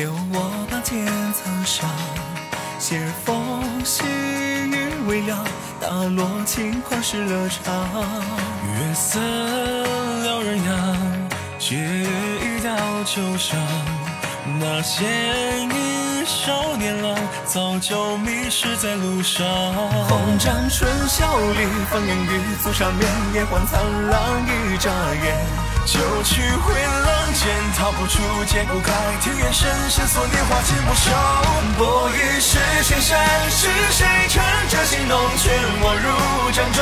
留我把剑藏上，写封细雨微凉，打落轻狂失了常。月色撩人痒，雪雨到秋伤。那些年少年郎，早就迷失在路上。红帐春宵里，风烟雨足上面，野荒苍狼一眨眼。就去回浪尖，逃不出解不开。庭院深深锁年华，剑不休。博弈是谁山，是谁乘着心动，劝我入帐中。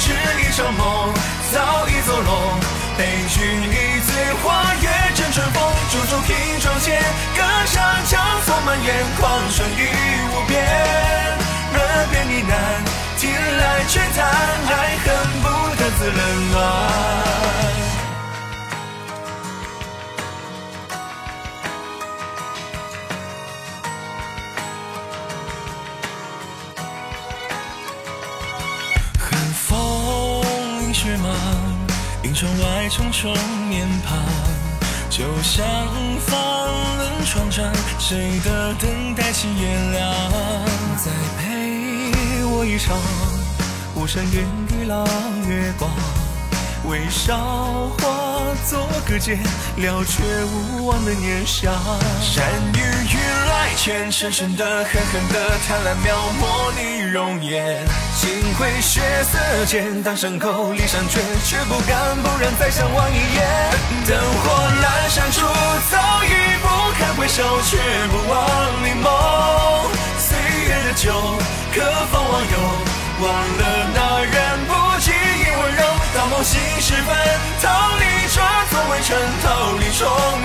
只一场梦，早已走拢。陪君一醉花月枕春风，驻足瓶中剑，歌唱江风满眼，狂霜雨无边。耳边呢喃，听来却叹，爱恨不得自冷暖。寒风映雪茫，迎窗外重重面庞，就像放窗帐，谁的等待起夜凉？再陪我一场巫山云雨朗月光，为韶华作个结，了却无望的念想。山雨欲来前，深深的、狠狠的、贪婪描摹你容颜。心会血色间，当伤口离山绝，却不敢不忍再相望一眼。灯火阑珊处，酒，可否忘忧？忘了那人不及一温柔。到梦醒时分，逃离这座围城，逃离重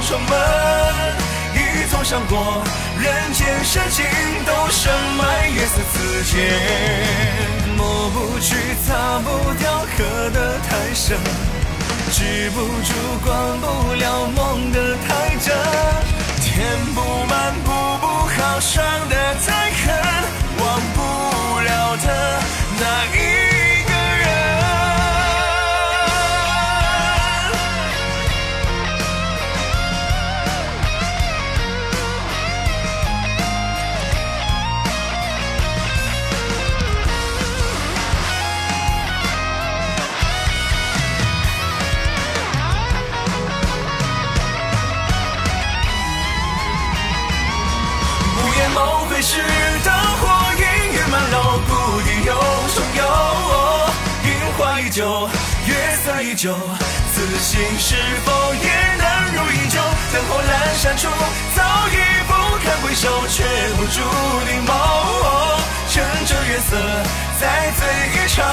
重门。一纵伤过，人间深情都深埋，月色刺剑，抹不去，擦不掉，刻得太深，止不住，关不了，是灯火映月满楼，故地又重游。云花依旧，月色依旧，此心是否也能如依旧？灯火阑珊处，早已不堪回首，却不住凝眸。趁着月色，再醉一场，